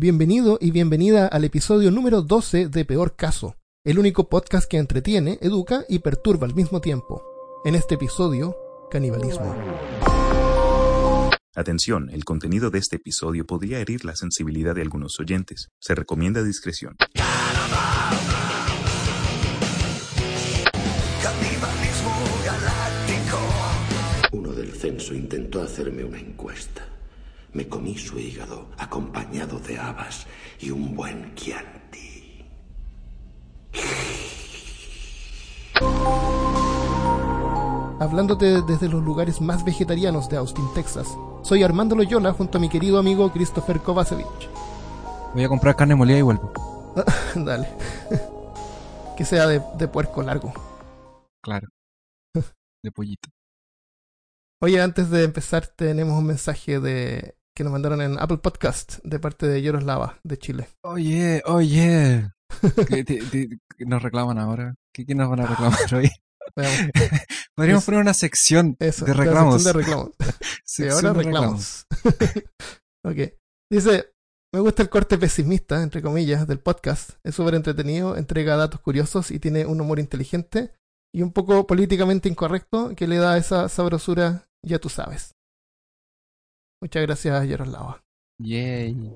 Bienvenido y bienvenida al episodio número 12 de Peor Caso, el único podcast que entretiene, educa y perturba al mismo tiempo. En este episodio, canibalismo. Atención, el contenido de este episodio podría herir la sensibilidad de algunos oyentes. Se recomienda discreción. Uno del censo intentó hacerme una encuesta. Me comí su hígado acompañado de habas y un buen Chianti. Hablándote desde los lugares más vegetarianos de Austin, Texas. Soy Armando Loyola junto a mi querido amigo Christopher Kovacevic. Voy a comprar carne molida y vuelvo. Dale. que sea de, de puerco largo. Claro. De pollito. Oye, antes de empezar tenemos un mensaje de que nos mandaron en Apple Podcast de parte de Yoroslava de Chile. Oye, oye. ¿Qué, te- te- qué nos reclaman ahora? ¿Qué, qué nos van a reclamar hoy? Veamos. Podríamos Es- poner una sección Eso, de la reclamos. sección de reclamos. Ahora de reclamos. ok. Dice, me gusta el corte pesimista, entre comillas, del podcast. Es súper entretenido, entrega datos curiosos y tiene un humor inteligente y un poco políticamente incorrecto que le da esa sabrosura, ya tú sabes. Muchas gracias, Yaroslava. Yay.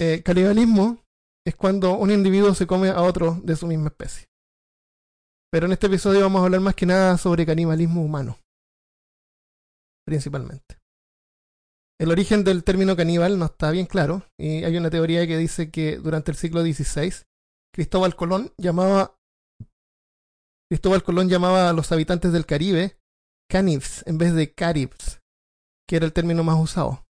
Eh, canibalismo es cuando un individuo se come a otro de su misma especie. Pero en este episodio vamos a hablar más que nada sobre canibalismo humano. Principalmente. El origen del término caníbal no está bien claro y hay una teoría que dice que durante el siglo XVI Cristóbal Colón llamaba Cristóbal Colón llamaba a los habitantes del Caribe canibs en vez de caribs, que era el término más usado.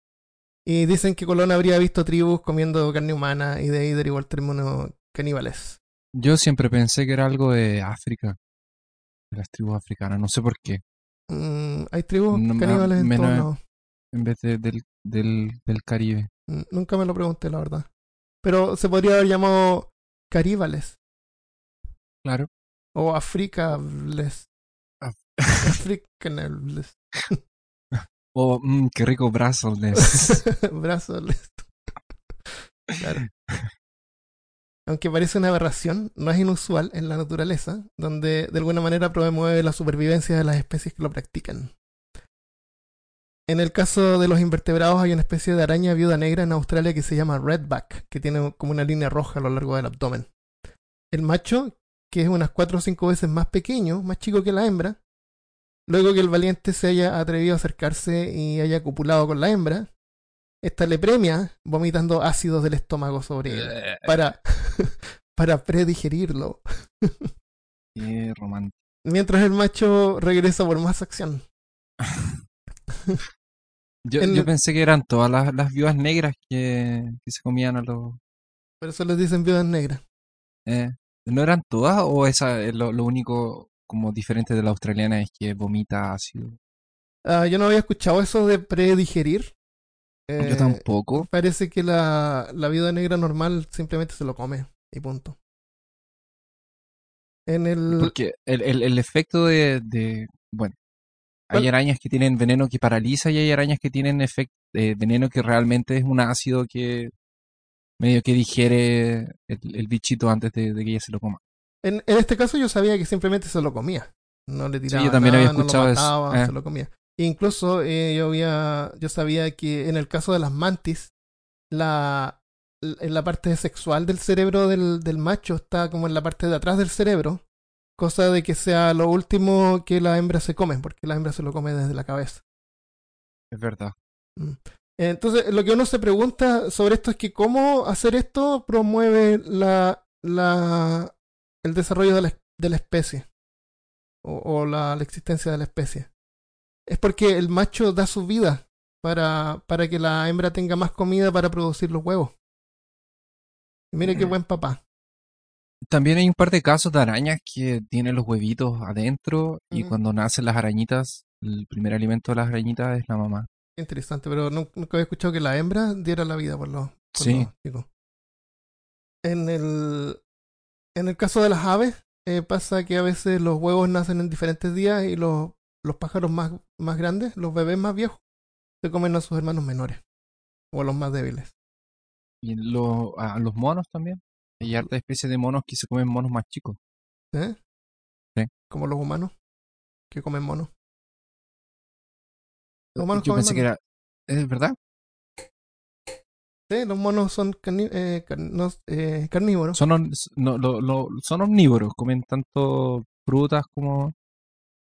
Y dicen que Colón habría visto tribus comiendo carne humana y de ahí derivó el término caníbales. Yo siempre pensé que era algo de África. De las tribus africanas. No sé por qué. Mm, hay tribus No caníbales en menos- todos lados. En vez de- del, del, del Caribe. Mm, Nunca me lo pregunté, la verdad. Pero se podría haber llamado caríbales Claro. o africables. Af- Africanables. Oh, mm, qué rico Brussels. Brazos. Claro. Aunque parece una aberración, no es inusual en la naturaleza, donde de alguna manera promueve la supervivencia de las especies que lo practican. En el caso de los invertebrados hay una especie de araña viuda negra en Australia que se llama redback, que tiene como una línea roja a lo largo del abdomen. El macho, que es unas 4 o 5 veces más pequeño, más chico que la hembra, luego que el valiente se haya atrevido a acercarse y haya copulado con la hembra, esta le premia vomitando ácidos del estómago sobre él para, para predigerirlo, Qué romántico. mientras el macho regresa por más acción. Yo, En- yo pensé que eran todas las, las viudas negras que, que se comían a los... Por eso les dicen viudas negras. eh, ¿No eran todas o esa es lo, lo único como diferente de la australiana es que vomita ácido? Ah, yo no había escuchado eso de predigerir. Yo Eh, tampoco. Parece que la, la viuda negra normal simplemente se lo come y punto. En el... Porque el, el, el efecto de, de... Bueno, hay arañas que tienen veneno que paraliza y hay arañas que tienen efecto de veneno que realmente es un ácido que medio que digiere el, el bichito antes de, de que ella se lo coma. En, en este caso yo sabía que simplemente se lo comía. No le tiraba yo también nada, había no lo escuchado eso, mataba, eh. se lo comía. Incluso eh, yo había, yo sabía que en el caso de las mantis, la, en la parte sexual del cerebro del, del macho está como en la parte de atrás del cerebro, cosa de que sea lo último que la hembra se come, porque la hembra se lo come desde la cabeza. Es verdad. Entonces, lo que uno se pregunta sobre esto es que cómo hacer esto promueve la, la, el desarrollo de la, de la especie o, o la, la existencia de la especie. Es porque el macho da su vida para, para que la hembra tenga más comida para producir los huevos. Y mire qué Mm. buen papá. También hay un par de casos de arañas que tienen los huevitos adentro y cuando nacen las arañitas, el primer alimento de las arañitas es la mamá. Interesante, pero nun- nunca había escuchado que la hembra diera la vida por los, por Sí. los chicos. En el, en el caso de las aves, eh, pasa que a veces los huevos nacen en diferentes días y los, los pájaros más, más grandes, los bebés más viejos, se comen a sus hermanos menores o a los más débiles. Y lo- a los monos también. Hay harta especies de monos que se comen monos más chicos. ¿Eh? Sí. Como los humanos que comen monos. Los Yo comen pensé que monos. era... ¿Es verdad? Sí, los monos son eh, no, eh, carnívoros. Son, no, lo- lo- son omnívoros, comen tanto frutas como...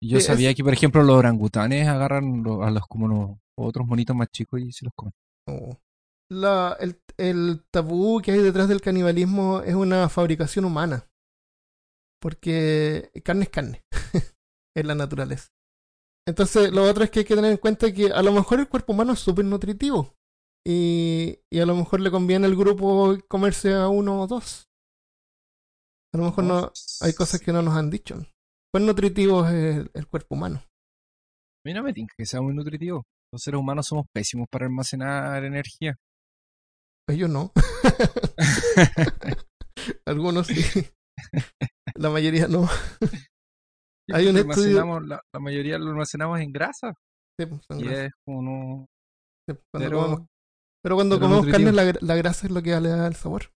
Yo Sí, es- sabía que, por ejemplo, los orangutanes agarran a los como los otros monitos más chicos y se los comen. Oh. La, el, el tabú que hay detrás del canibalismo es una fabricación humana. Porque carne es carne. es la naturaleza. Entonces, lo otro es que hay que tener en cuenta que a lo mejor el cuerpo humano es súper nutritivo. Y, y a lo mejor le conviene al grupo comerse a uno o dos. A lo mejor no, hay cosas que no nos han dicho. ¿Cuán nutritivo es el, el cuerpo humano? A mí no me tinca que sea muy nutritivo. Los seres humanos somos pésimos para almacenar energía. Ellos no. Algunos sí. La mayoría no. Hay un Lo estudio- la, la mayoría lo almacenamos en grasa. Sí, pues, Y es como no... Sí, pues, cuando Pero, comemos- pero cuando pero comemos carne, la, gra- la grasa es lo que le da el sabor.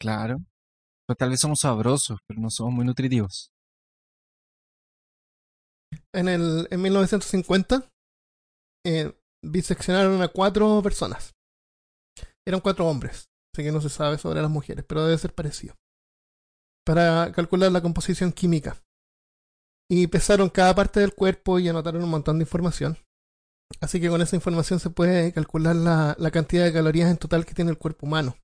claro. Tal vez somos sabrosos, pero no somos muy nutritivos. En, el, en 1950, eh, diseccionaron a cuatro personas. Eran cuatro hombres, así que no se sabe sobre las mujeres, pero debe ser parecido. Para calcular la composición química. Y pesaron cada parte del cuerpo y anotaron un montón de información. Así que con esa información se puede calcular la, la cantidad de calorías en total que tiene el cuerpo humano,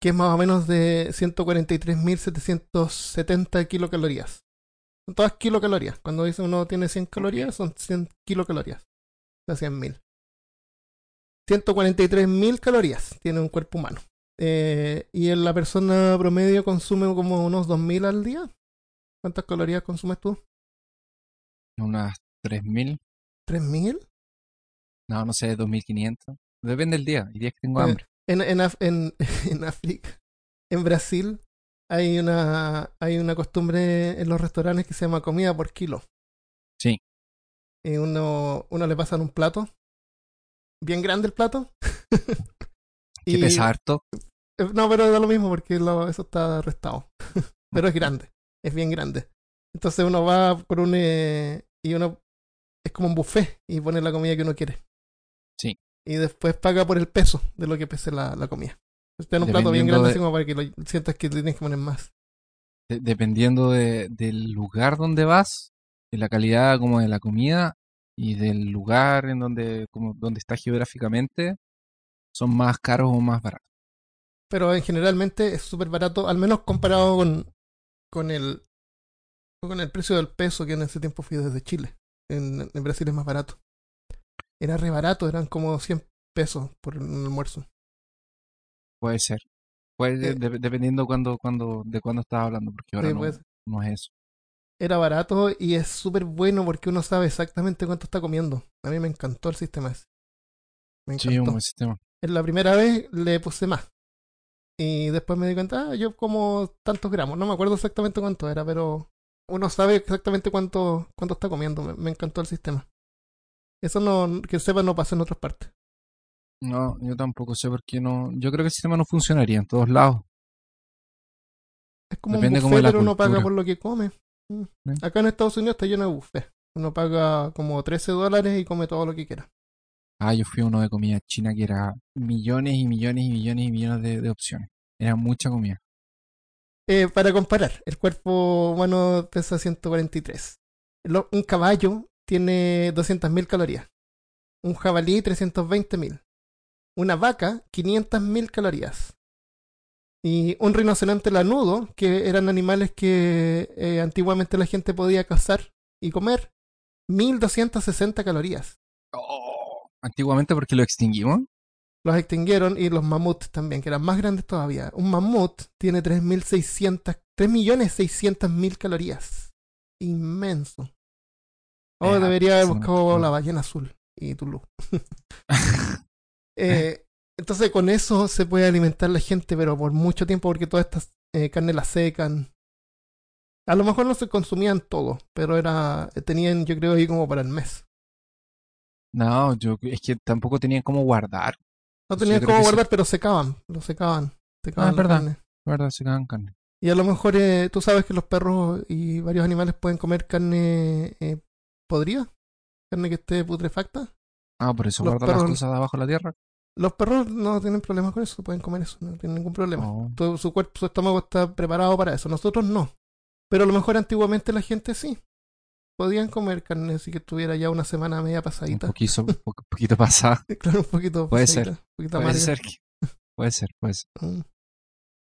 que es más o menos de 143.770 kilocalorías. Son todas kilocalorías. Cuando dice uno tiene 100 calorías, son 100 kilocalorías. O sea, 100.000. 143.000 calorías tiene un cuerpo humano. Eh, y en la persona promedio consume como unos 2.000 al día. ¿Cuántas calorías consumes tú? Unas 3.000, ¿3.000? No, no sé, 2.500. Depende del día. Hay días que tengo Eh, hambre. En, en, Af- en, en África, en Brasil, hay una, hay una costumbre en los restaurantes que se llama comida por kilo. Sí. Y uno, uno le pasan un plato, bien grande el plato. Que y- pesa harto. eh, No, pero da lo mismo porque lo- eso está restado. pero es grande, es bien grande. Entonces uno va por un... eh, y uno... Es como un buffet y pone la comida que uno quiere. Y después paga por el peso de lo que pese la, la comida. Está en un plato bien grande de- así como para que lo sientas que tienes que poner más. de- dependiendo de- del lugar donde vas, de la calidad como de la comida y del lugar en donde, como, donde está geográficamente, son más caros o más baratos. Pero en generalmente es súper barato, al menos comparado con, con el con el precio del peso que en ese tiempo fui desde Chile. En, en Brasil es más barato. Era re barato, eran como 100 pesos por un almuerzo. Puede ser. Puede, Eh. de- dependiendo cuando, cuando, de cuándo estás hablando, porque ahora Sí, no, pues, no es eso. era barato y es súper bueno porque uno sabe exactamente cuánto está comiendo. A mí me encantó el sistema ese. Me Sí, encantó. un buen sistema. En la primera vez le puse más. Y después me di cuenta, ah, yo como tantos gramos. No me acuerdo exactamente cuánto era, pero uno sabe exactamente cuánto, cuánto está comiendo. Me, me encantó el sistema. Eso no, que sepa no pasa en otras partes. No, yo tampoco sé por qué no. Yo creo que el sistema no funcionaría en todos lados. Es como Depende un buffet, pero uno paga por lo que come. Mm. Acá en Estados Unidos está lleno de buffet. Uno paga como 13 dólares y come todo lo que quiera. Ah, yo fui a uno de comida china que era millones y millones y millones y millones de, de opciones. Era mucha comida. Eh, para comparar, el cuerpo humano pesa 143. Lo- un caballo tiene 200.000 calorías. Un jabalí 320.000. Una vaca 500.000 calorías. Y un rinoceronte lanudo, que eran animales que eh, antiguamente la gente podía cazar y comer, 1260 calorías. Oh, antiguamente porque lo extinguimos. Los extinguieron y los mamuts también, que eran más grandes todavía. Un mamut tiene 3.600, 3.600.000 calorías. Inmenso. Oh, debería haber buscado la ballena azul y Tulu. Eh, entonces con eso se puede alimentar la gente, pero por mucho tiempo, porque todas estas eh, carnes las secan. A lo mejor no se consumían todo, pero era tenían, yo creo, ahí como para el mes. No, yo es que tampoco tenían cómo guardar. No tenían cómo guardar, pero secaban. Lo secaban. secaban Ah, es verdad. carne. Carne. Y a lo mejor eh, tú sabes que los perros y varios animales pueden comer carne eh, podrida, carne que esté putrefacta. Ah, por eso Los guardan las cosas debajo de la tierra. Los perros no tienen problemas con eso, pueden comer eso, no tienen ningún problema. Oh. Todo su cuerpo, su estómago está preparado para eso. Nosotros no. Pero a lo mejor antiguamente la gente sí. Podían comer carne así que estuviera ya una semana media Un pasadita. poquito, un po- poquito pasada. Claro, un poquito Puede pasadita, ser. un poquito Puede ser. que- Puede ser, puede ser. Mm.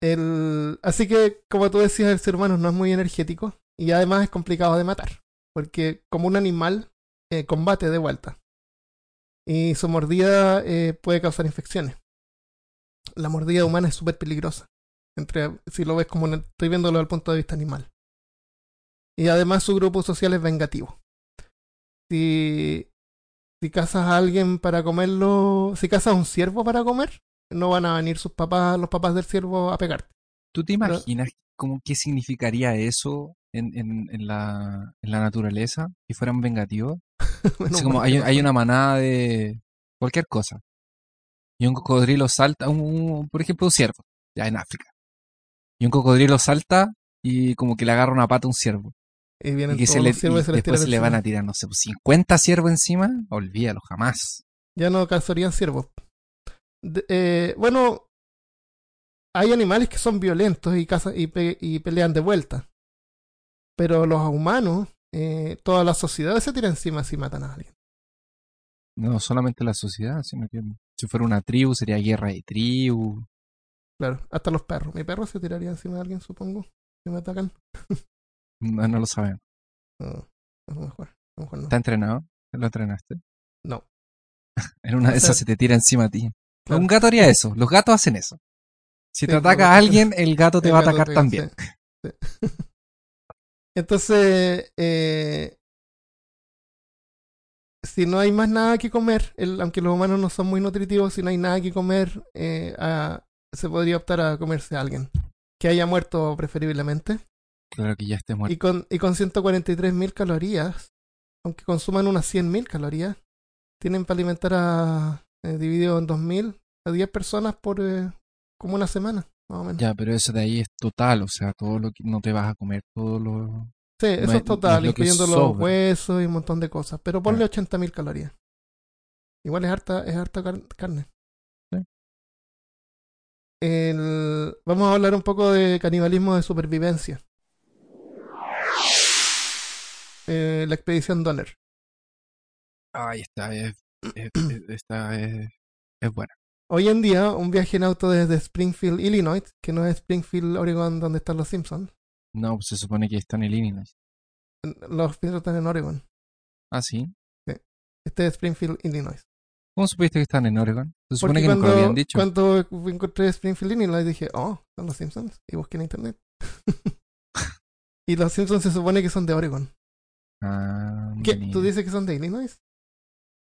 El, así que, como tú decías, el ser humano no es muy energético y además es complicado de matar, porque como un animal eh, combate de vuelta y su mordida eh, puede causar infecciones. La mordida humana es súper peligrosa, entre, si lo ves como una- estoy viéndolo desde el punto de vista animal. Y además su grupo social es vengativo. Si, si cazas a alguien para comerlo, si cazas a un ciervo para comer, no van a venir sus papás, los papás del ciervo a pegarte. ¿Tú te Pero- imaginas cómo qué significaría eso en, en, en la, en la naturaleza? Si fueran vengativos. Bueno, como hay, una manada de cualquier cosa. Y un cocodrilo salta, un, un- por ejemplo, un ciervo, ya en África. Y un cocodrilo salta y como que le agarra una pata a un ciervo. y Y que se le, y se después se le van a tirar, no sé, pues, 50 ciervos encima, olvídalo, jamás. Ya no cazarían ciervos. De- eh, bueno, hay animales que son violentos y, cazan, y, pe- y pelean de vuelta. Pero los humanos, eh, toda la sociedad se tira encima si matan a alguien. No solamente la sociedad, sino que si fuera una tribu sería guerra de tribu. Claro, hasta los perros. Mi perro se tiraría encima de alguien, supongo, si me atacan. No, no lo sabemos. No, a lo mejor, a lo mejor no. ¿Está entrenado? ¿Lo entrenaste? No. En una de O sea, esas se te tira encima a ti. claro. Un gato haría eso. Los gatos hacen eso. Si te Sí, ataca a alguien, el gato te El va a atacar te- también. sí, sí. Entonces, eh, si no hay más nada que comer, el- aunque los humanos no son muy nutritivos, si no hay nada que comer, eh, a- se podría optar a comerse a alguien que haya muerto preferiblemente. Claro que ya esté muerto. Y con, y con 143.000 calorías, aunque consuman unas 100.000 calorías, tienen para alimentar a, eh, dividido en 2.000, a 10 personas por eh, como una semana, más o menos. Ya, pero eso de ahí es total, o sea, todo lo que no te vas a comer, todo lo... Sí, No eso es- no total, es lo incluyendo los huesos y un montón de cosas. Pero ponle Ah. 80.000 calorías. Igual es harta, es harta car- carne. Sí. El- Vamos a hablar un poco de canibalismo de supervivencia. Eh, la expedición Donner. Ay, esta es... es- es... es buena. Hoy en día, un viaje en auto desde Springfield, Illinois, que no es Springfield, Oregon, donde están los Simpsons. No, pues se supone que está en Illinois. Los Simpsons están en Oregon. Ah, sí. Este es Springfield, Illinois. ¿Cómo supiste que están en Oregon? Se supone Porque que nunca cuando, lo habían dicho. cuando encontré Springfield Illinois dije, oh, son los Simpsons. Y busqué en internet. y los Simpsons se supone que son de Oregon. Ah, ¿Qué? ¿Tú dices que son de Illinois?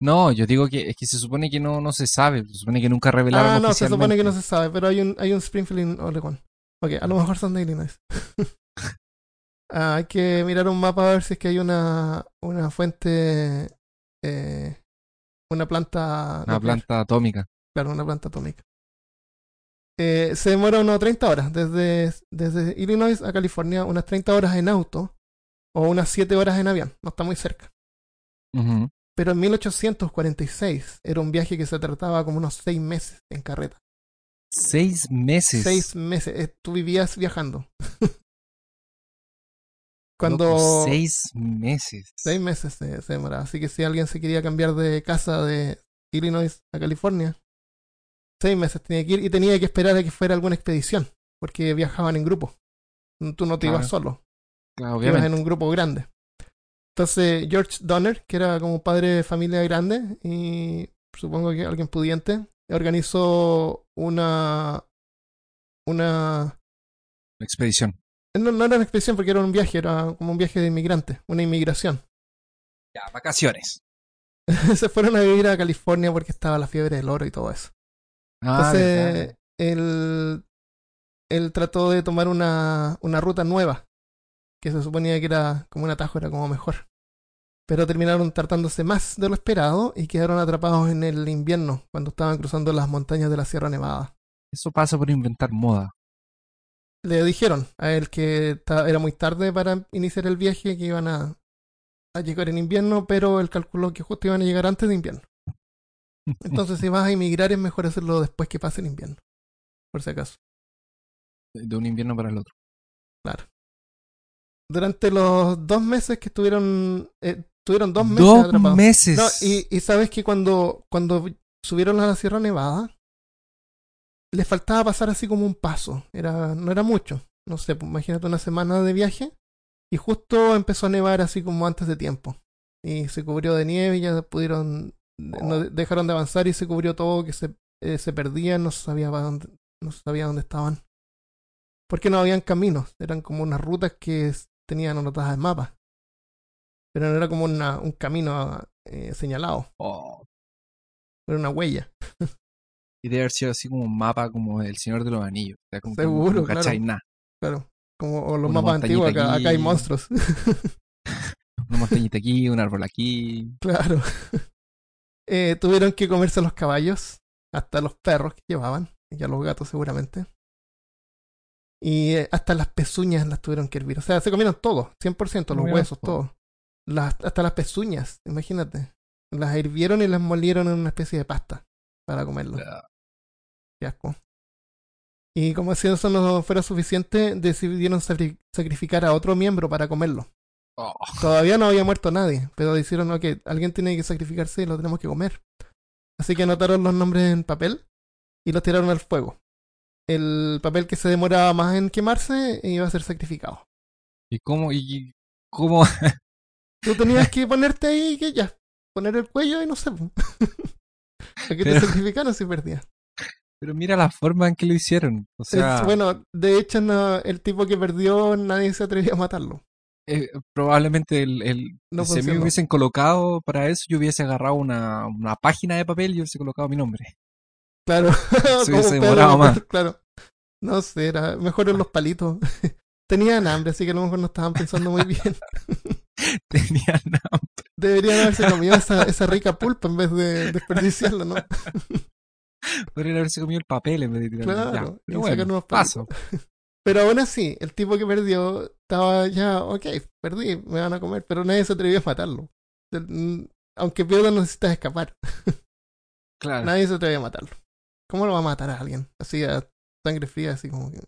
No, yo digo que es que se supone que no, no se sabe. Se supone que nunca revelaron Ah, no, se supone que no se sabe, pero hay un, hay un Springfield en Oregon. Ok, a lo mejor son de Illinois. Ah, hay que mirar un mapa a ver si es que hay una, una fuente, eh, una planta, Una nuclear. planta atómica. Claro, una planta atómica. Eh, se demora unas 30 horas, desde, desde Illinois a California, unas 30 horas en auto o unas 7 horas en avión, no está muy cerca. Ujú. Pero en 1846 era un viaje que se trataba como unos 6 meses en carreta. Seis meses. 6 meses, eh, tú vivías viajando. Cuando... Loco, seis meses. Seis meses se, se demoraba. Así que si alguien se quería cambiar de casa de Illinois a California, seis meses tenía que ir y tenía que esperar a que fuera alguna expedición, porque viajaban en grupo. Tú no te ibas solo, Claro, ibas obviamente. en un grupo grande. Entonces George Donner, que era como padre de familia grande y supongo que alguien pudiente, organizó una una Expedición. no, no era una expedición porque era un viaje, era como un viaje de inmigrantes, una inmigración. Ya, vacaciones. se fueron a vivir a California porque estaba la fiebre del oro y todo eso. Ah, Entonces, él, él trató de tomar una, una ruta nueva, que se suponía que era como un atajo, era como mejor. Pero terminaron tratándose más de lo esperado y quedaron atrapados en el invierno cuando estaban cruzando las montañas de la Sierra Nevada. Eso pasa por inventar moda. Le dijeron a él que era muy tarde para iniciar el viaje, que iban a, a llegar en invierno, pero él calculó que justo iban a llegar antes de invierno. Entonces, si vas a emigrar, es mejor hacerlo después que pase el invierno, por si acaso. de un invierno para el otro. Claro. Durante los dos meses que estuvieron, eh, tuvieron dos meses Dos atrapados. meses. No, y, y sabes que cuando, cuando subieron a la Sierra Nevada, les faltaba pasar así como un paso. Era, no era mucho. No sé, pues, imagínate una semana de viaje. Y justo empezó a nevar así como antes de tiempo. Y se cubrió de nieve y ya pudieron. No, dejaron de avanzar y se cubrió todo, que se, eh, se perdían, no se sabía para dónde, no se sabía dónde estaban. Porque no habían caminos, eran como unas rutas que tenían anotadas en mapas. Pero no era como una, un camino eh, señalado, Oh, era una huella. y debe haber sido así como un mapa como el Señor de los Anillos. O sea, como que Seguro, no cachai claro. nada. Claro. Como o los Una mapas antiguos, acá, acá hay monstruos. Una montañita aquí, un árbol aquí. claro. Eh, tuvieron que comerse los caballos, hasta los perros que llevaban, y a los gatos seguramente. Y eh, hasta las pezuñas las tuvieron que hervir. O sea, se comieron todo, 100%, los huesos, todo. Las, hasta las pezuñas, imagínate. Las hirvieron y las molieron en una especie de pasta para comerlo. Qué asco. Y como si eso no fuera suficiente, decidieron sacri- sacrificar a otro miembro para comerlo. Oh, Todavía no había muerto nadie, pero dijeron, ok, alguien tiene que sacrificarse y lo tenemos que comer. Así que anotaron los nombres en papel y los tiraron al fuego. El papel que se demoraba más en quemarse iba a ser sacrificado. ¿Y cómo? ¿Y cómo? Tú tenías que ponerte ahí y que ya, poner el cuello y no sé. Para que te sacrificaron si perdías. Pero mira la forma en que lo hicieron. O sea, Es- bueno, de hecho, no, el tipo que perdió, nadie se atrevió a matarlo. eh, probablemente el, el- No si a me hubiesen colocado para eso, yo hubiese agarrado una, una página de papel y hubiese colocado mi nombre. Claro. Se hubiese demorado más. Claro. No sé, era mejor en los palitos. Tenían hambre, así que a lo mejor no estaban pensando muy bien. Tenía nada. Deberían haberse comido esa, esa rica pulpa en vez de desperdiciarla, ¿no? Podrían haberse comido el papel en vez de tirarlo. Claro, Ya, y bueno, unos paso. Pero aún así, el tipo que perdió estaba ya, ok, perdí, me van a comer, pero nadie se atrevió a matarlo. Mm, Aunque pierdas, necesitas escapar. Claro. Nadie se atreve a matarlo. ¿Cómo lo va a matar a alguien? Así a sangre fría, así como que.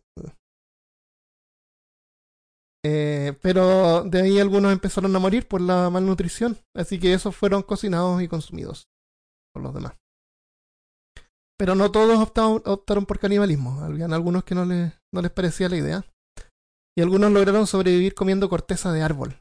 Eh, pero de ahí algunos empezaron a morir por la malnutrición, así que esos fueron cocinados y consumidos por los demás. Pero no todos optaron, optaron por canibalismo, habían algunos que no les, no les parecía la idea. Y algunos lograron sobrevivir comiendo corteza de árbol.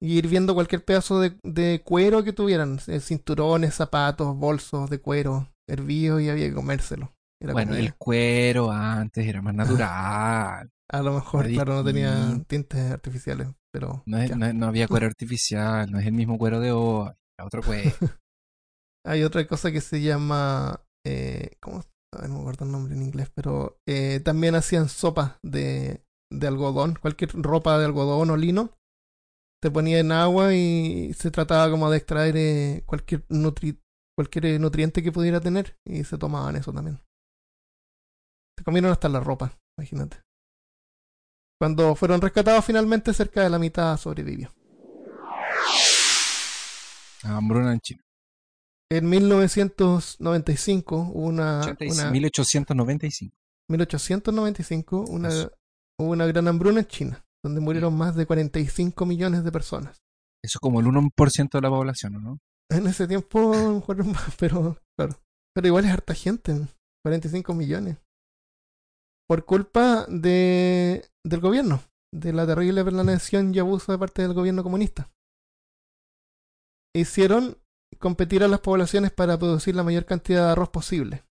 Y hirviendo cualquier pedazo de, de cuero que tuvieran, eh, cinturones, zapatos, bolsos de cuero, hervidos y había que comérselo. Era Bueno, comida. el cuero antes era más natural. A lo mejor, claro, no tenía tintes artificiales, pero No, es- no- no había cuero artificial, no es el mismo cuero de hoy, otro cuero. hay otra cosa que se llama, eh, ¿cómo? No me acuerdo el nombre en inglés, pero eh, también hacían sopa de, de algodón, cualquier ropa de algodón o lino, se ponía en agua y se trataba como de extraer eh, cualquier nutri cualquier eh, nutriente que pudiera tener y se tomaban eso también. Se comieron hasta la ropa, imagínate. Cuando fueron rescatados finalmente, cerca de la mitad sobrevivió. Hambruna en China. En 1995 hubo una, 85, una 1895. 1895 una, Eso. hubo una gran hambruna en China, donde murieron más de 45 millones de personas. Eso es como el 1% de la población, ¿no? En ese tiempo, mejor más, pero claro. Pero igual es harta gente, 45 millones. Por culpa de, del gobierno, de la terrible planeación y abuso de parte del gobierno comunista. Hicieron competir a las poblaciones para producir la mayor cantidad de arroz posible.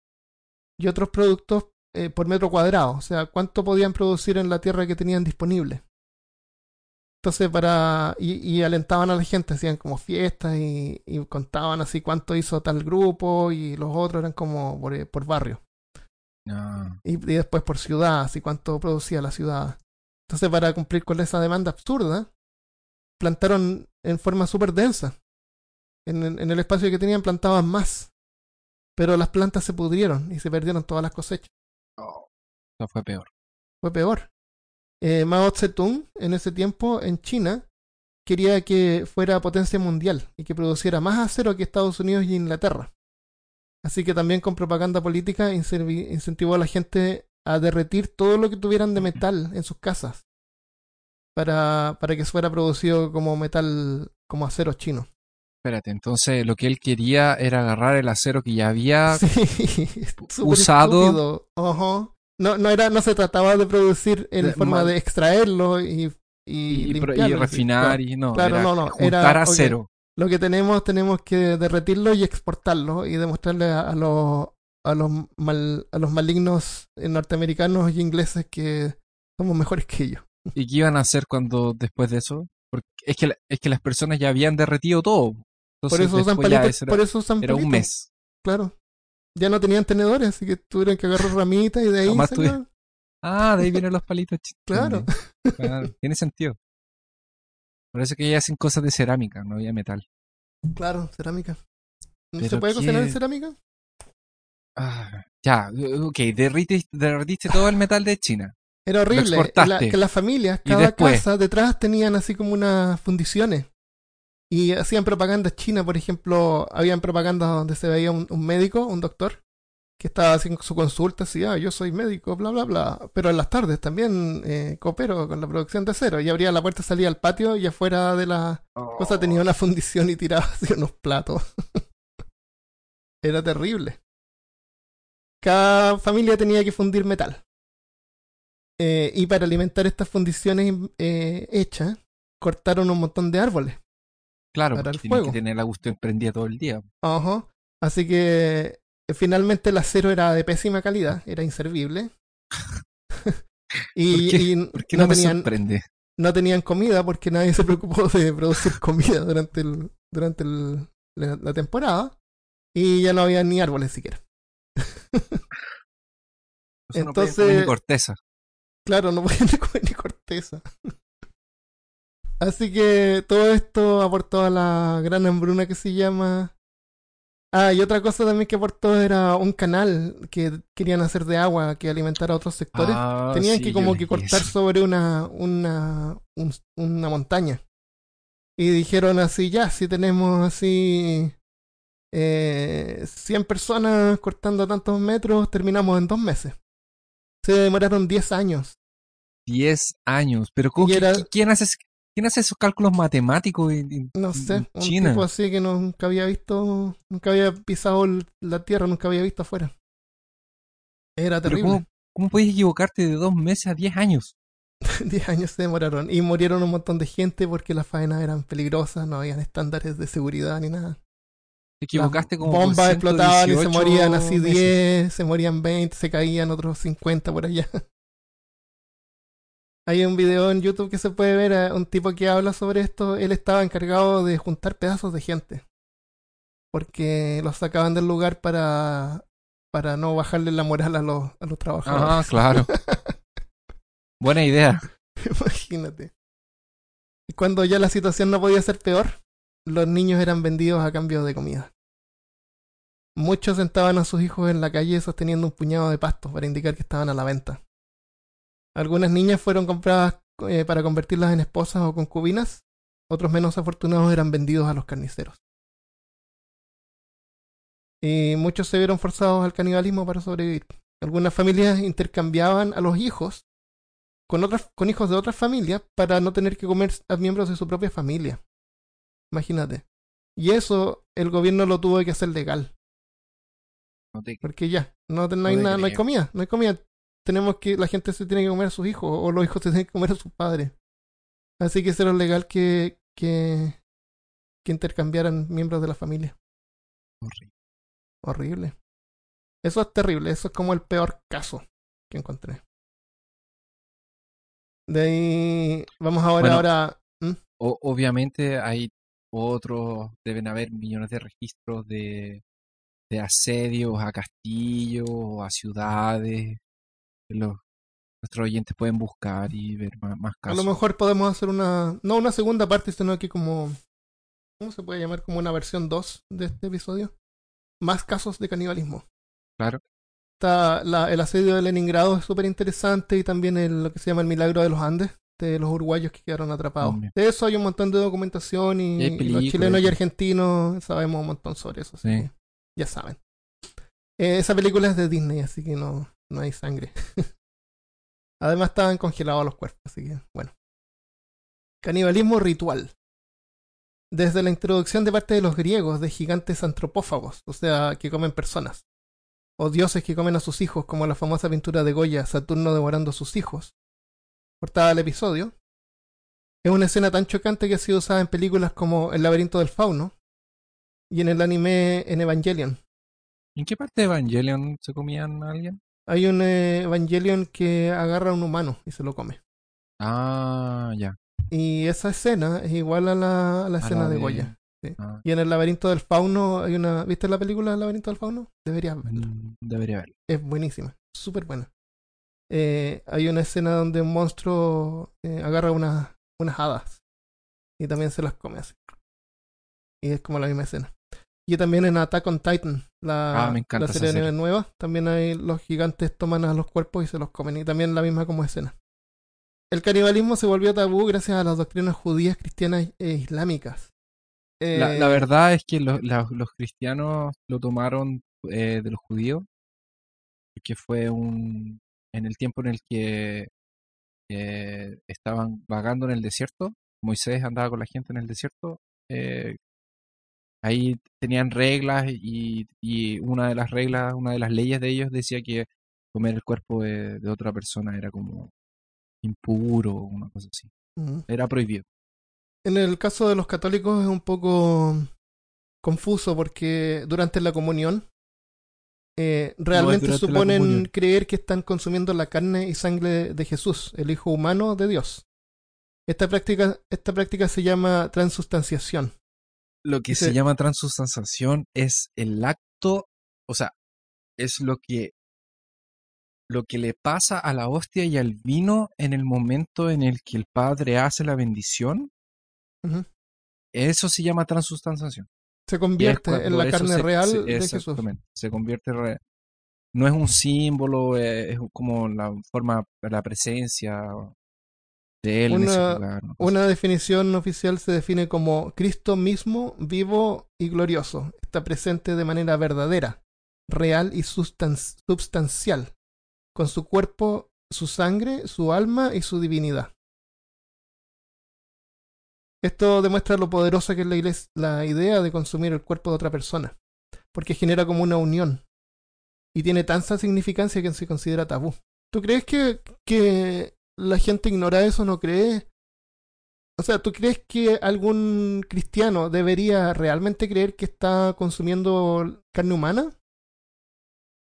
Y otros productos eh, por metro cuadrado, o sea, cuánto podían producir en la tierra que tenían disponible. Entonces, para. Y, alentaban a la gente, hacían como fiestas y, contaban así cuánto hizo tal grupo y los otros eran como por, eh, por barrio. Ah, Y, y después por ciudad, así cuánto producía la ciudad. Entonces, para cumplir con esa demanda absurda, plantaron en forma súper densa. En, el- en el espacio que tenían plantaban más. Pero las plantas se pudrieron y se perdieron todas las cosechas. Eso fue peor. Fue peor. Eh, Mao Zedong, en ese tiempo, en China, quería que fuera potencia mundial y que produciera más acero que Estados Unidos y Inglaterra. Así que también con propaganda política incentivó a la gente a derretir todo lo que tuvieran de metal en sus casas para, para que fuera producido como metal, como acero chino. Espérate, entonces lo que él quería era agarrar el acero que ya había Sí, usado. No, no, era, no se trataba de producir en De- forma de extraerlo y, y, y, refinar y no, Claro, era no, no, juntar era- acero. Lo que tenemos, tenemos que derretirlo y exportarlo y demostrarle a, a los a los mal, a los malignos norteamericanos y ingleses que somos mejores que ellos. ¿Y qué iban a hacer cuando después de eso? Porque es que, la- es que las personas ya habían derretido todo. Por eso usan palitos, era, por eso usan era un mes. Claro. Ya no tenían tenedores, así que tuvieron que agarrar ramitas y de ahí sacaron. Ah, de ahí vienen los palitos. Claro. Claro, tiene sentido. Por eso que ellos hacen cosas de cerámica, no había metal. Claro, cerámica. ¿No se puede cocinar en qué- cerámica? Ah, ya, ok, derritiste, derritiste todo el metal de China. Era horrible. La- que las familias, cada después. casa detrás tenían así como unas fundiciones. Y hacían propaganda china, por ejemplo, habían propaganda donde se veía un, un médico, un doctor, que estaba haciendo su consulta, así, ah, yo soy médico, bla, bla, bla. Pero en las tardes también eh, coopero con la producción de acero. Y abría la puerta, salía al patio y afuera de la cosa tenía una fundición y tiraba así unos platos. Era terrible. Cada familia tenía que fundir metal. Eh, y para alimentar estas fundiciones eh, hechas, cortaron un montón de árboles. Claro, para el fuego. que tener la cuestión prendida todo el día. Ajá. Así que finalmente el acero era de pésima calidad, era inservible. y ¿Por qué? y ¿Por qué no, tenían, sorprende? no tenían comida porque nadie se preocupó de producir comida durante, el, durante el- la, la temporada. Y ya no había ni árboles siquiera. Eso no comer entonces- ni corteza. Claro, no podían comer ni corteza. Así que todo esto aportó a la gran hambruna que se llama. Ah, y otra cosa también que aportó era un canal que querían hacer de agua que alimentara a otros sectores. Ah, Tenían sí, que como que cortar eso. sobre una, una, un- una montaña. Y dijeron así, ya, si tenemos así eh, 100 personas cortando tantos metros, terminamos en dos meses. Se demoraron 10 años. 10 años. Pero ¿cómo, era- qui- ¿quién, hace, ¿quién hace esos cálculos matemáticos en, No en sé, un China? tipo así que nunca había visto, nunca había pisado la tierra, nunca había visto afuera. Era Pero terrible. ¿cómo, ¿Cómo puedes equivocarte de dos meses a 10 años? 10 años se demoraron y murieron un montón de gente porque las faenas eran peligrosas, no habían estándares de seguridad ni nada. Te equivocaste Las como bombas explotaban y se 118 morían así meses. 10, se morían 20, se caían otros 50 por allá. Hay un video en YouTube que se puede ver a un tipo que habla sobre esto. Él estaba encargado de juntar pedazos de gente. Porque los sacaban del lugar para, para no bajarle la moral a los, a los Ah, trabajadores. claro. Buena idea. Imagínate. Y cuando ya la situación no podía ser peor, los niños eran vendidos a cambio de comida. Muchos sentaban a sus hijos en la calle sosteniendo un puñado de pastos para indicar que estaban a la venta. Algunas niñas fueron compradas eh, para convertirlas en esposas o concubinas. Otros menos afortunados eran vendidos a los carniceros. Y muchos se vieron forzados al canibalismo para sobrevivir. Algunas familias intercambiaban a los hijos con otras con hijos de otras familias para no tener que comer a miembros de su propia familia. Imagínate. Y eso el gobierno lo tuvo que hacer legal, No te- porque ya, no, no hay te nada, no hay comida, no hay comida. Tenemos que la gente se tiene que comer a sus hijos o los hijos se tienen que comer a sus padres. Así que hicieron legal que que que intercambiaran miembros de la familia. Horrible. Horrible. Eso es terrible, eso es como el peor caso que encontré. De ahí vamos ahora Bueno. ahora. O- obviamente hay otros, deben haber millones de registros de, de asedios a castillos o a ciudades. Los, nuestros oyentes pueden buscar y ver más, más A casos. lo mejor podemos hacer una, no una segunda parte, sino que como ¿cómo se puede llamar? Como una versión 2 de este episodio. Más casos de canibalismo. Claro. Está la- el asedio de Leningrado es súper interesante y también el- lo que se llama el milagro de los Andes, de los uruguayos que quedaron atrapados. De eso hay un montón de documentación y, los chilenos y argentinos sabemos un montón sobre eso. así Sí. que ya saben. Eh, esa película es de Disney, así que no, no hay sangre. Además estaban congelados los cuerpos, así que bueno. Canibalismo ritual. Desde la introducción de parte de los griegos de gigantes antropófagos, o sea, que comen personas, o dioses que comen a sus hijos, como la famosa pintura de Goya, Saturno devorando a sus hijos, portada del episodio, es una escena tan chocante que ha sido usada en películas como El laberinto del fauno y en el anime en Evangelion. ¿En qué parte de Evangelion se comían a alguien? Hay un eh, Evangelion que agarra a un humano y se lo come. Ah, ya. Y esa escena es igual a la, a la A escena la de de- Goya. Ah, Y en el laberinto del fauno hay una... ¿Viste la película del laberinto del fauno? Deberías verla. mm, debería verlo. Es buenísima, súper buena. Eh, hay una escena donde un monstruo eh, agarra unas, unas hadas y también se las come así. Y es como la misma escena. Y también en Attack on Titan, la, Ah, me encanta la serie de serie. nivel nueva, también hay los gigantes toman a los cuerpos y se los comen. Y también la misma como escena. El canibalismo se volvió tabú gracias a las doctrinas judías, cristianas e islámicas. La, Eh, la verdad es que los, la- los cristianos lo tomaron eh, de los judíos, porque fue un en el tiempo en el que eh, estaban vagando en el desierto, Moisés andaba con la gente en el desierto, ahí tenían reglas y, y una de las reglas, una de las leyes de ellos decía que comer el cuerpo de, de otra persona era como impuro o una cosa así, era prohibido. En el caso de los católicos es un poco confuso porque durante la comunión eh, realmente suponen comunión. creer que están consumiendo la carne y sangre de Jesús, el Hijo humano de Dios. Esta práctica, esta práctica se llama transustanciación. Lo que se llama transustanciación es el acto, o sea, es lo que lo que le pasa a la hostia y al vino en el momento en el que el padre hace la bendición. Eso se llama transustanciación. Se convierte en la carne se- real se- de Jesús. exactamente, Se convierte no es un símbolo, eh, es como la forma, la presencia de él Una- lugar. Una definición oficial se define como Cristo mismo, vivo y glorioso. Está presente de manera verdadera, real y sustan- substancial, con su cuerpo, su sangre, su alma y su divinidad. Esto demuestra lo poderosa que es la, iglesia- la idea de consumir el cuerpo de otra persona, porque genera como una unión y tiene tanta significancia que se considera tabú. ¿Tú crees que, que la gente ignora eso? ¿No cree? O sea, ¿tú crees que algún cristiano debería realmente creer que está consumiendo carne humana?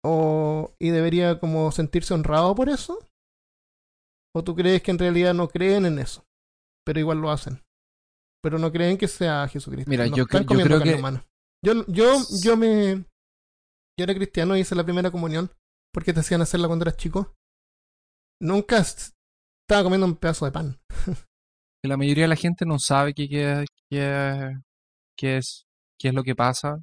¿O y debería como sentirse honrado por eso? ¿O tú crees que en realidad no creen en eso? Pero igual lo hacen. Pero no creen que sea Jesucristo. Mira, no yo están cre- yo comiendo creo carne que- humana. Yo, yo, yo me. Yo era cristiano y hice la primera comunión porque te hacían hacerla cuando eras chico. Nunca estaba comiendo un pedazo de pan. la mayoría de la gente no sabe qué, qué, qué, qué es, qué es lo que pasa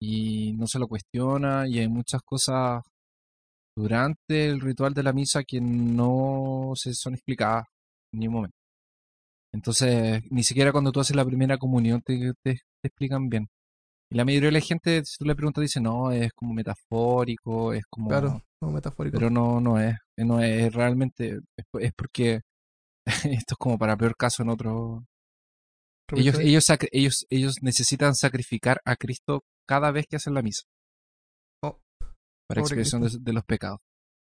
y no se lo cuestiona y hay muchas cosas durante el ritual de la misa que no se son explicadas en ningún momento. Entonces, ni siquiera cuando tú haces la primera comunión te, te- te explican bien. Y la mayoría de la gente, si tú le preguntas, dice, no, es como metafórico, es como... Claro, como metafórico. Pero no, no es, no es realmente, es, es porque esto es como para peor caso en otro, ellos, ellos, ellos, ellos necesitan sacrificar a Cristo cada vez que hacen la misa. Oh, para expiación de, los pecados.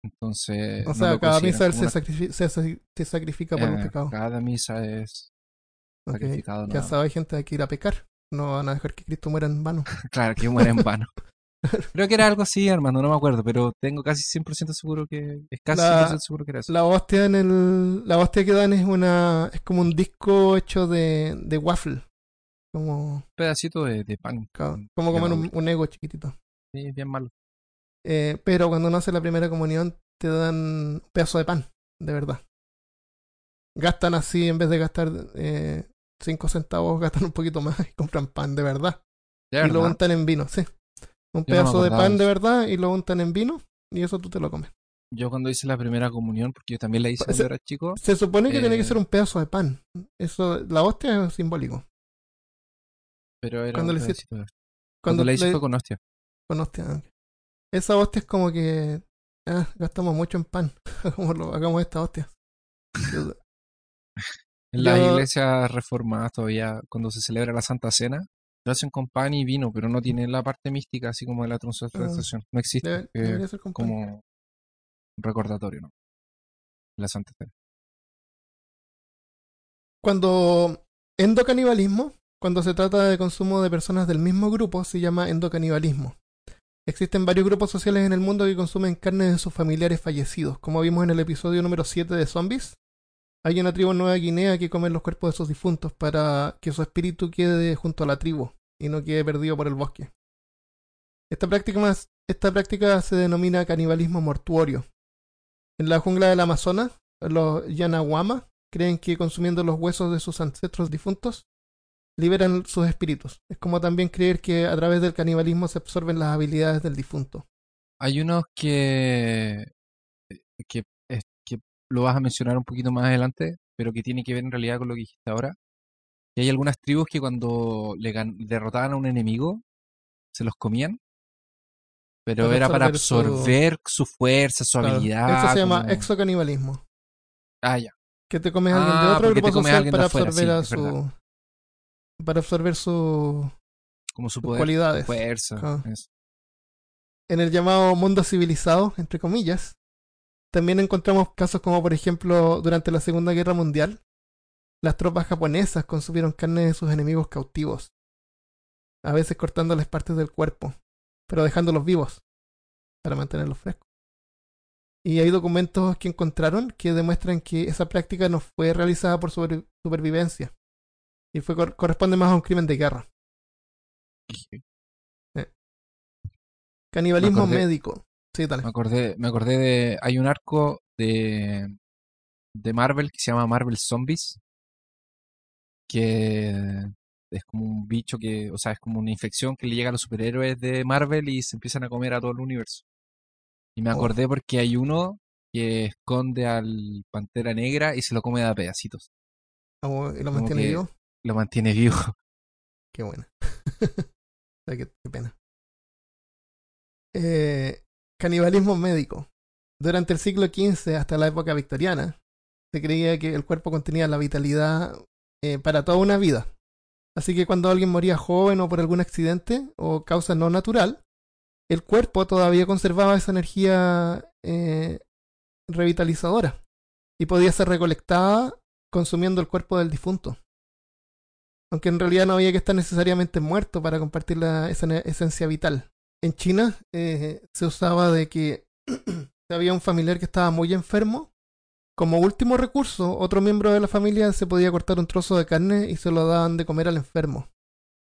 Entonces, o sea, cada misa él se, una- sacrifi- se, se sacrifica por un eh, pecado. Cada misa es sacrificado. Ya no- sabes, gente, hay que ir a pecar. No van a dejar que Cristo muera en vano. Claro, que muere en vano. Creo que era algo así, hermano, no me acuerdo, pero tengo casi 100% seguro que, es casi La- 100% seguro que era eso. La hostia en el. La hostia que dan es una. es como un disco hecho de, de waffle. Como. Un pedacito de, de pan. como comer un, un ego chiquitito. Sí, bien malo. Eh, pero cuando uno hace la primera comunión, te dan un pedazo de pan, de verdad. Gastan así, en vez de gastar eh, 5 centavos gastan un poquito más y compran pan de verdad. ¿De y lo untan en vino, sí. Un Yo no me pedazo de pan de verdad y lo untan en vino y eso tú te lo comes. Yo cuando hice la primera comunión, porque yo también la hice cuando era chico, Se supone que tiene que Eh. ser un pedazo de pan. Eso, la hostia es simbólico. pero era Cuando un le hiciste- Cuando Cuando la hice le- fue con hostia. con hostia. ah. Esa hostia es como que ah, gastamos mucho en pan. Hagamos, hagamos esta hostia. En las Yo- iglesias reformadas todavía, cuando se celebra la Santa Cena, lo hacen con pan y vino, pero no tienen la parte mística así como de la transubstanciación. No existe Debe- eh, debería ser como un recordatorio, ¿no? La Santa Cena. Cuando endocanibalismo, cuando se trata de consumo de personas del mismo grupo, se llama endocanibalismo. Existen varios grupos sociales en el mundo que consumen carne de sus familiares fallecidos. Como vimos en el episodio número 7 de Zombies, hay una tribu en Nueva Guinea que come los cuerpos de sus difuntos para que su espíritu quede junto a la tribu y no quede perdido por el bosque. Esta práctica, más- esta práctica se denomina canibalismo mortuorio. En la jungla del Amazonas, los Yanaguama creen que consumiendo los huesos de sus ancestros difuntos liberan sus espíritus. Es como también creer que a través del canibalismo se absorben las habilidades del difunto. Hay unos que, que lo vas a mencionar un poquito más adelante, pero que tiene que ver en realidad con lo que dijiste ahora. Y hay algunas tribus que cuando le derrotaban a un enemigo, se los comían. Pero Para era para absorber su- fuerza, su Claro, habilidad. Eso se llama como- exocanibalismo. Ah, ya. Que te comes a alguien de Ah, otro porque grupo social de para afuera, absorber sí, a su para absorber su- Como su poder, cualidades. fuerza. En el llamado mundo civilizado, entre comillas, también encontramos casos como por ejemplo durante la Segunda Guerra Mundial, las tropas japonesas consumieron carne de sus enemigos cautivos, a veces cortándoles partes del cuerpo, pero dejándolos vivos para mantenerlos frescos. Y hay documentos que encontraron que demuestran que esa práctica no fue realizada por supervivencia y fue cor- corresponde más a un crimen de guerra. Canibalismo Me acordé- médico. Sí, dale. Me acordé, me acordé de. Hay un arco de, de Marvel que se llama Marvel Zombies. Que es como un bicho que. O sea, es como una infección que le llega a los superhéroes de Marvel y se empiezan a comer a todo el universo. Y me Oh. acordé porque hay uno que esconde al Pantera Negra y se lo come de a pedacitos. Oh, y lo como mantiene vivo. Lo mantiene vivo. Qué buena. Qué, qué pena. Eh, canibalismo médico. Durante el siglo XV hasta la época victoriana, se creía que el cuerpo contenía la vitalidad eh, para toda una vida. Así que cuando alguien moría joven o por algún accidente o causa no natural, el cuerpo todavía conservaba esa energía eh, revitalizadora y podía ser recolectada consumiendo el cuerpo del difunto aunque en realidad no había que estar necesariamente muerto para compartir la, esa esencia vital. En China eh, se usaba de que había un familiar que estaba muy enfermo, como último recurso, otro miembro de la familia se podía cortar un trozo de carne y se lo daban de comer al enfermo,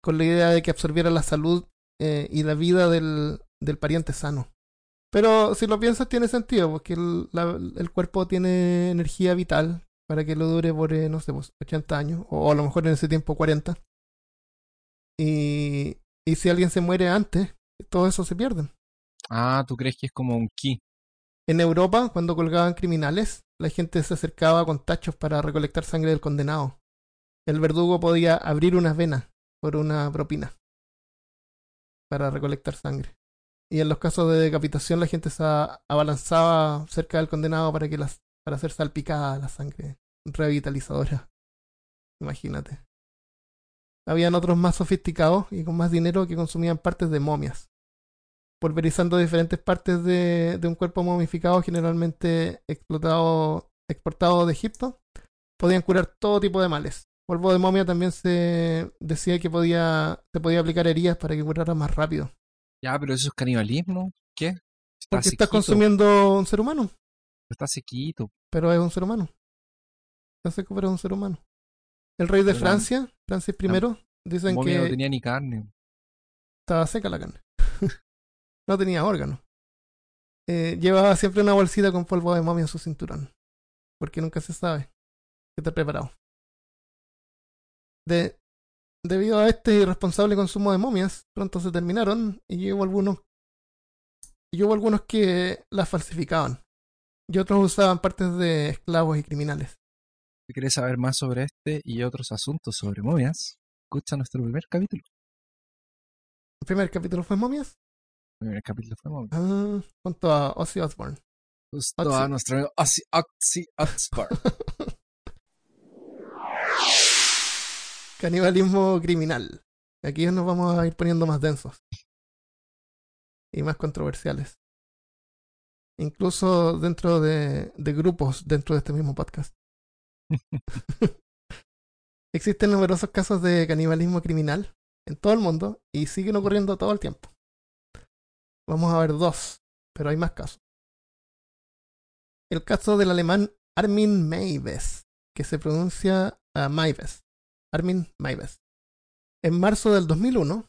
con la idea de que absorbiera la salud eh, y la vida del, del pariente sano. Pero si lo piensas tiene sentido, porque el, la- el cuerpo tiene energía vital para que lo dure por, eh, no sé, pues, 80 años, o a lo mejor en ese tiempo 40. Y, y si alguien se muere antes, todo eso se pierde. Ah, ¿tú crees que es como un ki? En Europa, cuando colgaban criminales, la gente se acercaba con tachos para recolectar sangre del condenado. El verdugo podía abrir unas venas por una propina para recolectar sangre. Y en los casos de decapitación, la gente se abalanzaba cerca del condenado para que las para hacer salpicada la sangre revitalizadora. Imagínate. Habían otros más sofisticados y con más dinero que consumían partes de momias pulverizando diferentes partes de, de un cuerpo momificado, generalmente explotado, exportado de Egipto, podían curar todo tipo de males. Polvo de momia también se decía que podía, se podía aplicar heridas para que curara más rápido. Ya, pero eso es canibalismo. ¿Qué? Está Porque estás consumiendo un ser humano, Está sequito. pero es un ser humano. Está seco, pero es un ser humano. El rey de Pero Francia, Francis I, dicen Momia que no tenía ni carne. estaba seca la carne. no tenía órganos. Eh, llevaba siempre una bolsita con polvo de momia en su cinturón. Porque nunca se sabe. Que está preparado. de, debido a este irresponsable consumo de momias, pronto se terminaron y hubo algunos y hubo algunos que las falsificaban y otros usaban partes de esclavos y criminales. Si quieres saber más sobre este y otros asuntos sobre momias, escucha nuestro primer capítulo. ¿El primer capítulo fue momias? El primer capítulo fue momias. Ah, junto a Ozzy Osbourne. Justo Oxy. a nuestro amigo Ozzy Oxy Osbourne. Canibalismo criminal. Aquí nos vamos a ir poniendo más densos. Y más controversiales. Incluso dentro de, de grupos dentro de este mismo podcast. Existen numerosos casos de canibalismo criminal en todo el mundo y siguen ocurriendo todo el tiempo. Vamos a ver dos, pero hay más casos. El caso del alemán Armin Meiwes, que se pronuncia uh. Armin Maives. En marzo del 2001,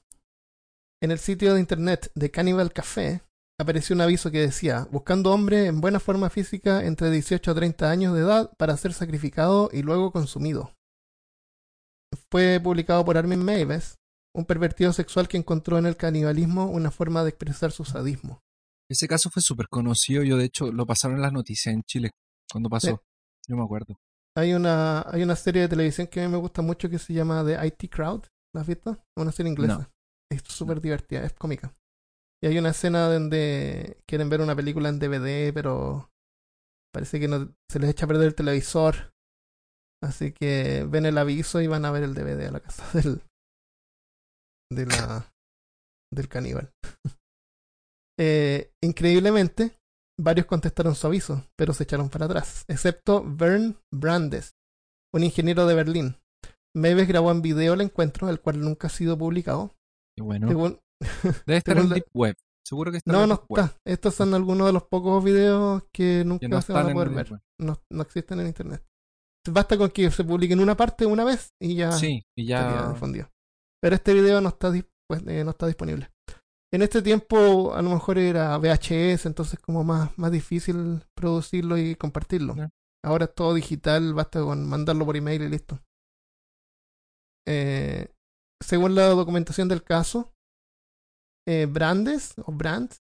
en el sitio de internet de Cannibal Café, apareció un aviso que decía, buscando hombre en buena forma física entre 18 a 30 años de edad para ser sacrificado y luego consumido. Fue publicado por Armin Meiwes, un pervertido sexual que encontró en el canibalismo una forma de expresar su sadismo. Ese caso fue súper conocido. Yo, de hecho, lo pasaron en las noticias en Chile cuando pasó. Sí. Yo me acuerdo. Hay una, hay una serie de televisión que a mí me gusta mucho que se llama The IT Crowd. ¿La has visto? Una serie inglesa. Es súper divertida, es cómica. Y hay una escena donde quieren ver una película en DVD, pero parece que no, se les echa a perder el televisor. Así que ven el aviso y van a ver el DVD a la casa del, de la, del caníbal. Eh, increíblemente, varios contestaron su aviso, pero se echaron para atrás, excepto Vern Brandes, un ingeniero de Berlín. Maves grabó en video el encuentro, el cual nunca ha sido publicado. Qué bueno. Según- Debe estar en Deep Web. Seguro que está en no, la no Web, está. Estos son algunos de los pocos videos que nunca Que no se van a en poder ver. No, no existen en internet. Basta con que se publiquen una parte una vez y ya Sí, y ya. difundido. Pero este video no está, pues, eh, no está disponible. En este tiempo a lo mejor era VHS, entonces como más, más difícil producirlo y compartirlo. Ahora es todo digital, basta con mandarlo por email y listo. Eh, según la documentación del caso, eh, Brandes o Brandt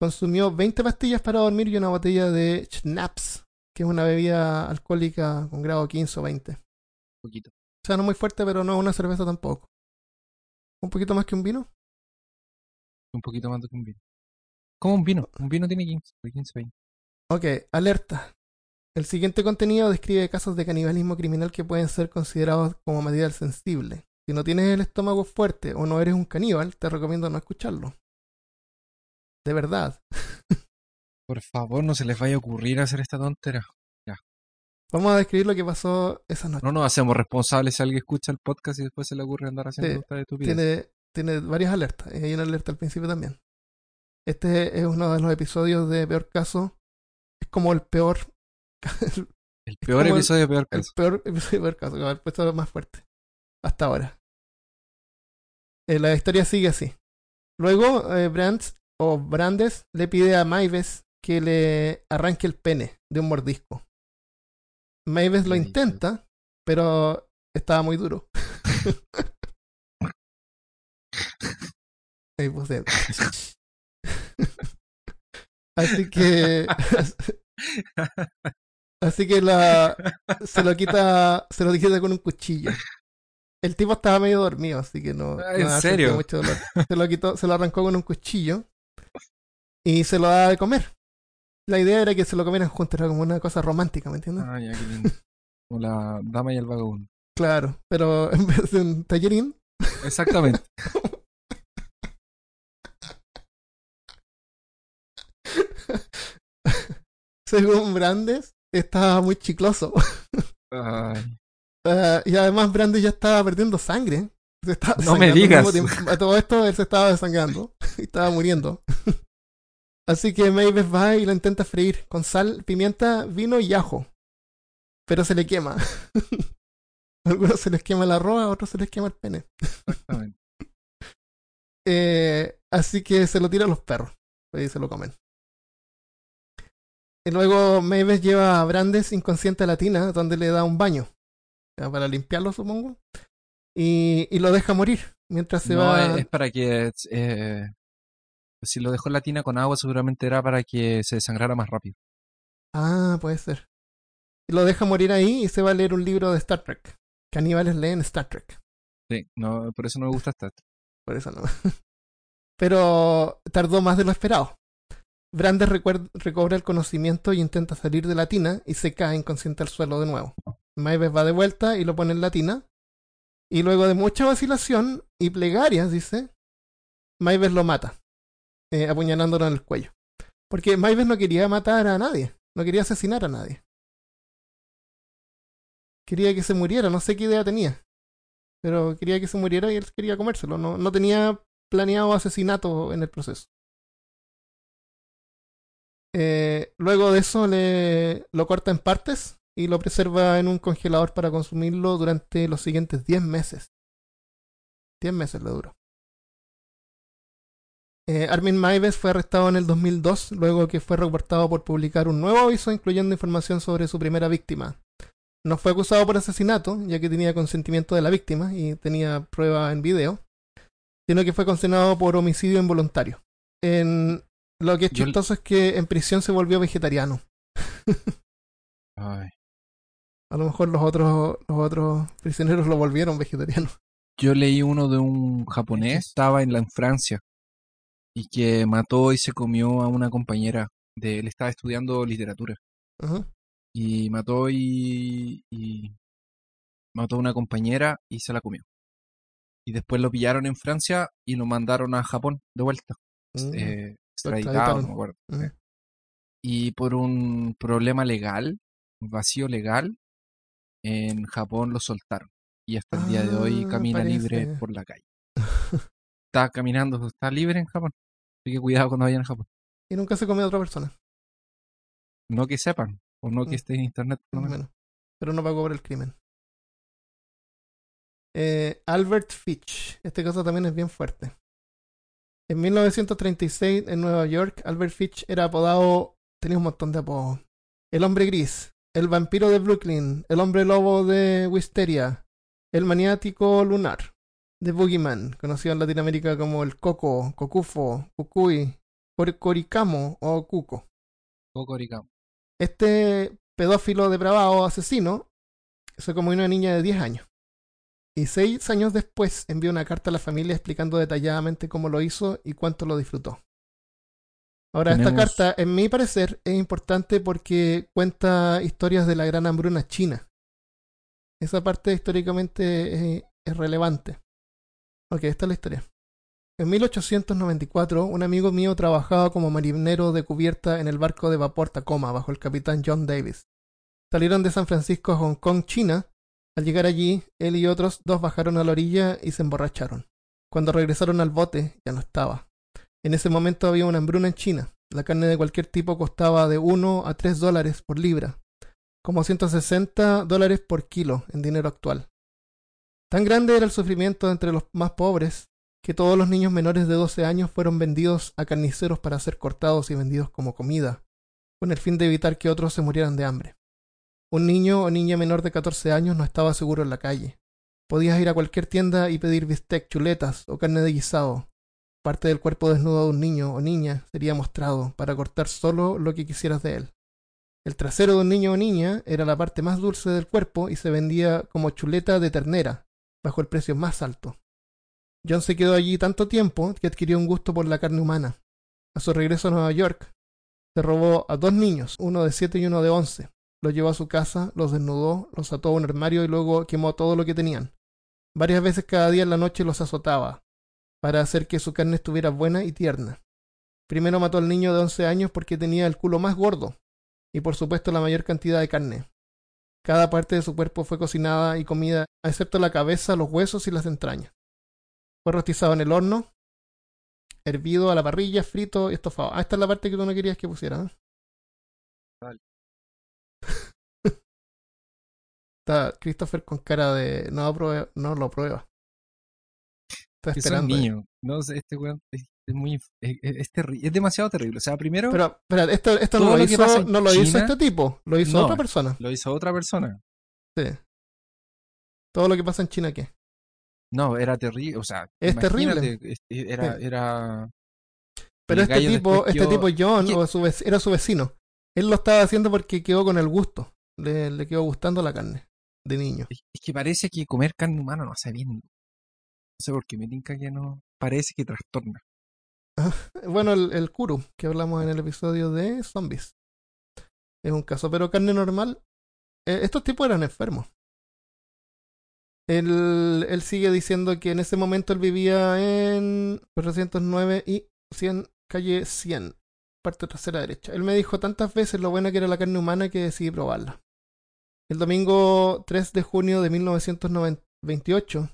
consumió 20 pastillas para dormir y una botella de Schnapps, que es una bebida alcohólica con grado 15 o 20. poquito. O sea, no muy fuerte, pero no una cerveza tampoco. Un poquito más que un vino. Un poquito más de que un vino. Como un vino. Un vino tiene 15, de 15 20. Ok, alerta. El siguiente contenido describe casos de canibalismo criminal que pueden ser considerados como material sensible. Si no tienes el estómago fuerte o no eres un caníbal, te recomiendo no escucharlo. De verdad. Por favor, no se les vaya a ocurrir hacer esta tontera. Vamos a describir lo que pasó esa noche. No nos hacemos responsables si alguien escucha el podcast y después se le ocurre andar haciendo Sí, esta estupidez. tiene, tiene varias alertas. y Hay una alerta al principio también. Este es uno de los episodios de peor caso. Es como el peor. El peor como el- episodio de peor el caso. peor episodio de peor caso. que haber puesto más fuerte. Hasta ahora. Eh, la historia sigue así. Luego, eh, Brands o Brandes le pide a Maives que le arranque el pene de un mordisco. Maives lo intenta, pero estaba muy duro. Así que. Así que la, se lo quita se lo quita con un cuchillo. El tipo estaba medio dormido, así que no. Ah, no ¿en serio? sentido mucho dolor. Se lo quitó, se lo arrancó con un cuchillo y se lo daba de comer. La idea era que se lo comieran juntos, era como una cosa romántica, ¿me entiendes? Ah, ya, qué lindo. Como la dama y el vagabundo. Claro, pero en vez de un tallerín, Exactamente. según Brandes, estaba muy chicloso. Ay, Ah, y además Brandes ya estaba perdiendo sangre. Se estaba No me digas. A todo esto él se estaba desangrando y estaba muriendo. Así que Mavis va y lo intenta freír con sal, pimienta, vino y ajo. Pero se le quema. A algunos se les quema el arroz, a otros se les quema el pene. exactamente. Eh, así que se lo tira a los perros. Y se lo comen. Y luego Mavis lleva a Brandes inconsciente a la tina, donde le da un baño. Para limpiarlo, supongo. y, y lo deja morir mientras se no, va. es, para que. eh, si lo dejó en la tina con agua, seguramente era para que se desangrara más rápido. Ah, puede ser. Y lo deja morir ahí y se va a leer un libro de Star Trek. Caníbales leen Star Trek. Sí, no, por eso no me gusta Star Trek. Por eso no. Pero tardó más de lo esperado. Brandes recobra el conocimiento y intenta salir de la tina y se cae inconsciente al suelo de nuevo. Maives va de vuelta y lo pone en la tina. Y luego de mucha vacilación y plegarias, dice, Maives lo mata, eh, apuñalándolo en el cuello. Porque Maives no quería matar a nadie, no quería asesinar a nadie. Quería que se muriera, no sé qué idea tenía. Pero quería que se muriera y él quería comérselo. No, no tenía planeado asesinato en el proceso. Eh, luego de eso le, lo corta en partes y lo preserva en un congelador para consumirlo durante los siguientes 10 meses. 10 meses le duró. Eh, Armin Maives fue arrestado en el 2002 luego que fue reportado por publicar un nuevo aviso incluyendo información sobre su primera víctima. No fue acusado por asesinato, ya que tenía consentimiento de la víctima y tenía prueba en video, sino que fue condenado por homicidio involuntario. En, lo que es Yo- chistoso es que en prisión se volvió vegetariano. Ay. A lo mejor los otros, los otros prisioneros lo volvieron vegetariano. Yo leí uno de un japonés, estaba en la en Francia, y que mató y se comió a una compañera de él, estaba estudiando literatura, y mató y, y mató a una compañera y se la comió. Y después lo pillaron en Francia y lo mandaron a Japón de vuelta, Mm. eh, extraditado, no me acuerdo. Mm. Y por un problema legal, un vacío legal, en Japón lo soltaron. Y hasta el día de hoy Ah, camina libre por la calle. está caminando, está libre en Japón. Así que cuidado cuando vayan a Japón. Y nunca se come a otra persona, No que sepan, o no que Mm. esté en internet. por lo menos. Pero no pagó por el crimen. Eh, Albert Fitch. Este caso también es bien fuerte. En 1936, en Nueva York, Albert Fitch era apodado. Tenía un montón de apodos. El hombre gris, el vampiro de Brooklyn, el hombre lobo de Wisteria, el maniático lunar, The Boogeyman, conocido en Latinoamérica como el Coco, Cocufo, Cucuy, Cor- Coricamo o Cuco. Cocoricamo. Este pedófilo depravado asesino se comió una niña de 10 años. Y seis años después envió una carta a la familia explicando detalladamente cómo lo hizo y cuánto lo disfrutó. Ahora, esta carta, en mi parecer, es importante porque cuenta historias de la gran hambruna china. Esa parte históricamente es, es relevante. Ok, esta es la historia. En 1894, un amigo mío trabajaba como marinero de cubierta en el barco de vapor Tacoma bajo el capitán John Davis. Salieron de San Francisco a Hong Kong, China. Al llegar allí, él y otros dos bajaron a la orilla y se emborracharon. Cuando regresaron al bote, ya no estaba. En ese momento había una hambruna en China. La carne de cualquier tipo costaba de 1 a 3 dólares por libra, como 160 dólares por kilo en dinero actual. Tan grande era el sufrimiento entre los más pobres que todos los niños menores de 12 años fueron vendidos a carniceros para ser cortados y vendidos como comida, con el fin de evitar que otros se murieran de hambre. Un niño o niña menor de 14 años no estaba seguro en la calle. Podías ir a cualquier tienda y pedir bistec, chuletas o carne de guisado. Parte del cuerpo desnudo de un niño o niña sería mostrado para cortar solo lo que quisieras de él. El trasero de un niño o niña era la parte más dulce del cuerpo y se vendía como chuleta de ternera, bajo el precio más alto. John se quedó allí tanto tiempo que adquirió un gusto por la carne humana. A su regreso a Nueva York, se robó a dos niños, uno de siete y uno de once. Los llevó a su casa, los desnudó, los ató a un armario y luego quemó todo lo que tenían. Varias veces cada día en la noche los azotaba, para hacer que su carne estuviera buena y tierna. Primero mató al niño de once años porque tenía el culo más gordo, y por supuesto la mayor cantidad de carne. Cada parte de su cuerpo fue cocinada y comida, excepto la cabeza, los huesos y las entrañas. Fue rostizado en el horno, hervido a la parrilla, frito y estofado. Ah, esta es la parte que tú no querías que pusiera. ¿eh? Vale. Está Christopher con cara de no, aprueba- no lo prueba. Está esperando. ahí. niños. No sé, este weón es, es muy. Es, es- es es demasiado terrible. O sea, primero Pero, espera, esto, esto no, lo hizo, no lo hizo este tipo, lo hizo No. otra persona. lo hizo otra persona. Sí. Todo lo que pasa en China, ¿qué? No, era terrible, o sea, Es terrible. Era, Sí. era, Pero este tipo, este tipo John, o su era su vecino. Él lo estaba haciendo porque quedó con el gusto. Le, le quedó gustando la carne de niño. es es que parece que comer carne humana no hace bien. No sé por qué me tinca que no, parece que trastorna. Bueno, el, Kuru, que hablamos en el episodio de zombies. Es un caso, pero carne normal. eh, estos tipos eran enfermos. Él, él sigue diciendo que en ese momento él vivía en 409 y 100, calle 100, parte trasera derecha. Él me dijo tantas veces lo buena que era la carne humana que decidí probarla. El domingo 3 de junio de 1928,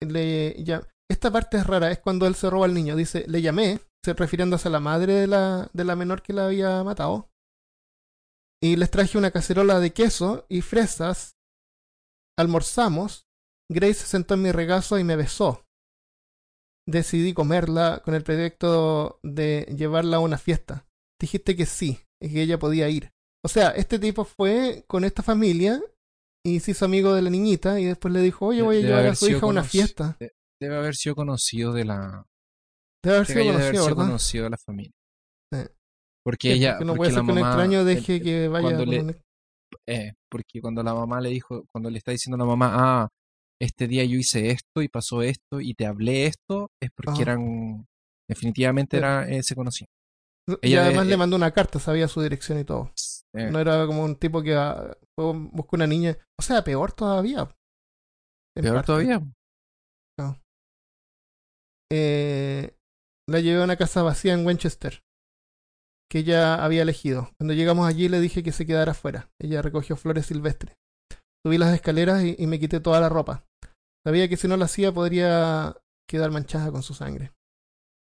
le, ya, esta parte es rara, es cuando él se roba al niño. Dice, le llamé, se refiriéndose a la madre de la, de la menor que la había matado. Y les traje una cacerola de queso y fresas. Almorzamos. Grace se sentó en mi regazo y me besó. Decidí comerla con el proyecto de llevarla a una fiesta. Dijiste que sí, y que ella podía ir. O sea, este tipo fue con esta familia y se hizo amigo de la niñita y después le dijo, oye, voy a Debe llevar a su hija a una fiesta. Debe haber sido conocido de la, Debe haber sido gallo debe haber conocido, sido conocido de la familia. Sí. Porque Sí, ella, porque no porque puede ser que un extraño deje el- que vaya cuando le- un- eh, porque cuando la mamá le dijo, cuando le está diciendo a la mamá, ah, este día yo hice esto y pasó esto y te hablé esto, es porque eran, definitivamente era, eh, se conocían. Y además de- le mandó una carta, sabía su dirección y todo. Eh, No era como un tipo que ah, buscó una niña. O sea, peor todavía. Peor parte. todavía. Eh, la llevé a una casa vacía en Winchester, que ella había elegido. Cuando llegamos allí le dije que se quedara afuera. Ella recogió flores silvestres. Subí las escaleras y, y me quité toda la ropa. Sabía que si no lo hacía podría quedar manchada con su sangre.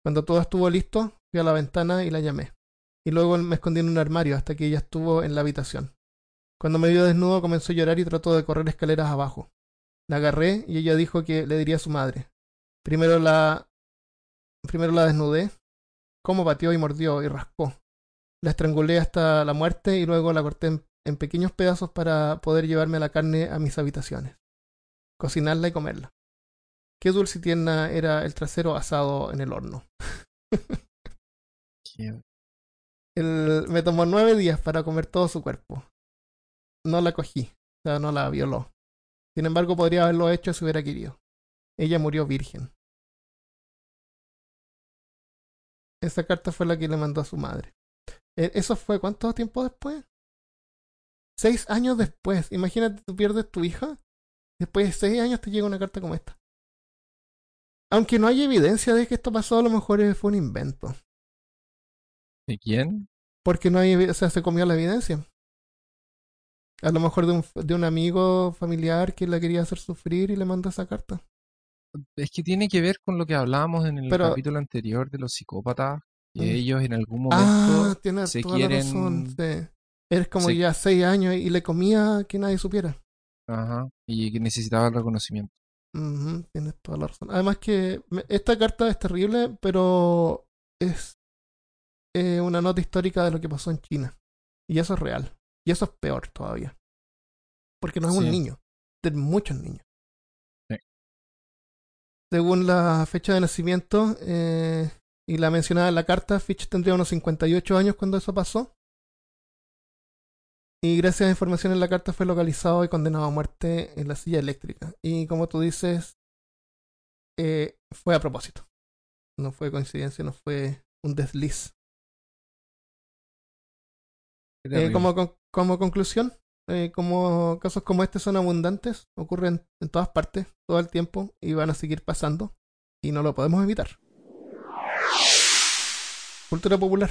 Cuando todo estuvo listo, fui a la ventana y la llamé. Y luego me escondí en un armario hasta que ella estuvo en la habitación. Cuando me vio desnudo comenzó a llorar y trató de correr escaleras abajo. La agarré y ella dijo que le diría a su madre. Primero la primero la desnudé, como pateó y mordió y rascó. La estrangulé hasta la muerte y luego la corté en, pequeños pedazos para poder llevarme la carne a mis habitaciones, cocinarla y comerla. Qué dulce y tierna era el trasero asado en el horno. Que- El- me tomó nueve días para comer todo su cuerpo. No la cogí, o sea, no la violó. Sin embargo, podría haberlo hecho si hubiera querido. Ella murió virgen. Esa carta fue la que le mandó a su madre. E- ¿Eso fue cuánto tiempo después? Seis años después. Imagínate, tú pierdes tu hija. Después de seis años te llega una carta como esta. Aunque no hay evidencia de que esto pasó, a lo mejor fue un invento. ¿De quién? Porque no hay, o sea, se comió la evidencia. A lo mejor de un, de un amigo familiar que la quería hacer sufrir y le mandó esa carta. Es que tiene que ver con lo que hablábamos en el Pero- capítulo anterior de los psicópatas, que Mm. ellos en algún momento Ah, se toda quieren- la razón. Sí. Eres como se- ya seis años y le comía que nadie supiera. ajá, y que necesitaban reconocimiento. Ujú, tienes toda la razón. Además que esta carta es terrible, pero es eh, una nota histórica de lo que pasó en China. Y eso es real. Y eso es peor todavía. Porque no es un niño, de muchos niños. Sí. Según la fecha de nacimiento eh, y la mencionada en la carta, Fitch tendría unos 58 años cuando eso pasó. Y gracias a información en la carta fue localizado y condenado a muerte en la silla eléctrica. Y como tú dices, eh, fue a propósito. No fue coincidencia, no fue un desliz. Eh, como, con- como conclusión, eh, como casos como este son abundantes, ocurren en todas partes, todo el tiempo, y van a seguir pasando, y no lo podemos evitar. Cultura popular.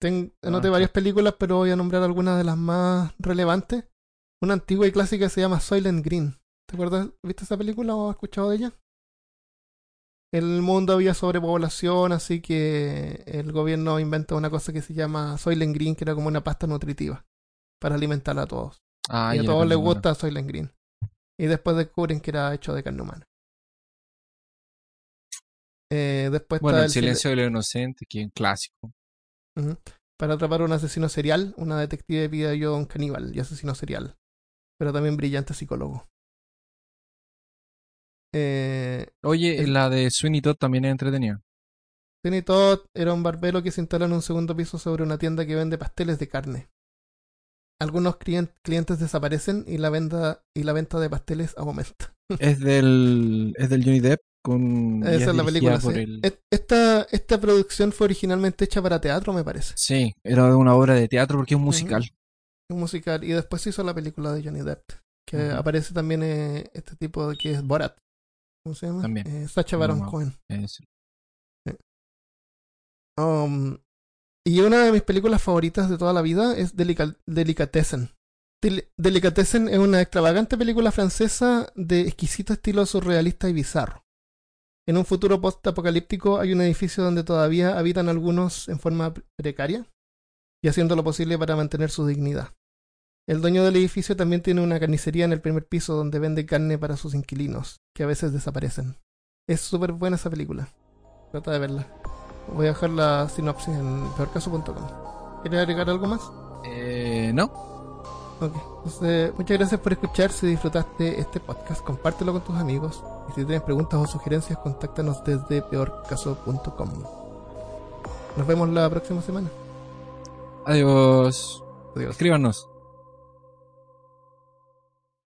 Ten, anoté Ah, varias películas, pero voy a nombrar algunas de las más relevantes. Una antigua y clásica se llama Soylent Green. ¿Te acuerdas? ¿Viste esa película o has escuchado de ella? En el mundo había sobrepoblación, así que el gobierno inventa una cosa que se llama Soylent Green, que era como una pasta nutritiva para alimentar a todos. Ah, y a todos les gusta Soylent Green. Y después descubren que era hecho de carne humana. Eh, después Bueno, está el sil- silencio de los inocentes, que es un clásico. Para atrapar a un asesino serial, una detective pide ayuda a un caníbal y asesino serial. Pero también brillante psicólogo. Eh, Oye, el- la de Sweeney Todd también es entretenida. Sweeney Todd era un barbero que se instala en un segundo piso sobre una tienda que vende pasteles de carne. Algunos clien- clientes desaparecen y la venta y la venta de pasteles aumenta. Es del, es del Johnny Depp con... y Esa es la película. sí. el- Esta, esta producción fue originalmente hecha para teatro, me parece. Sí, era una obra de teatro porque es un musical. Un musical. Y después se hizo la película de Johnny Depp. Que aparece también eh, este tipo de que es Borat. ¿Cómo se llama? También. Eh, Sacha Baron no. Cohen. Um, y una de mis películas favoritas de toda la vida es Delica- Delicatessen. Del- Delicatessen es una extravagante película francesa de exquisito estilo surrealista y bizarro. En un futuro post-apocalíptico hay un edificio donde todavía habitan algunos en forma pre- precaria y haciendo lo posible para mantener su dignidad. El dueño del edificio también tiene una carnicería en el primer piso donde vende carne para sus inquilinos, que a veces desaparecen. Es súper buena esa película. Trata de verla. Voy a dejar la sinopsis en peorcaso.com. ¿Quieres agregar algo más? Eh, no, Ok. Entonces, muchas gracias por escuchar. Si disfrutaste este podcast, compártelo con tus amigos. Y si tienes preguntas o sugerencias, contáctanos desde peorcaso.com. Nos vemos la próxima semana. adiós. Adiós. Escríbanos.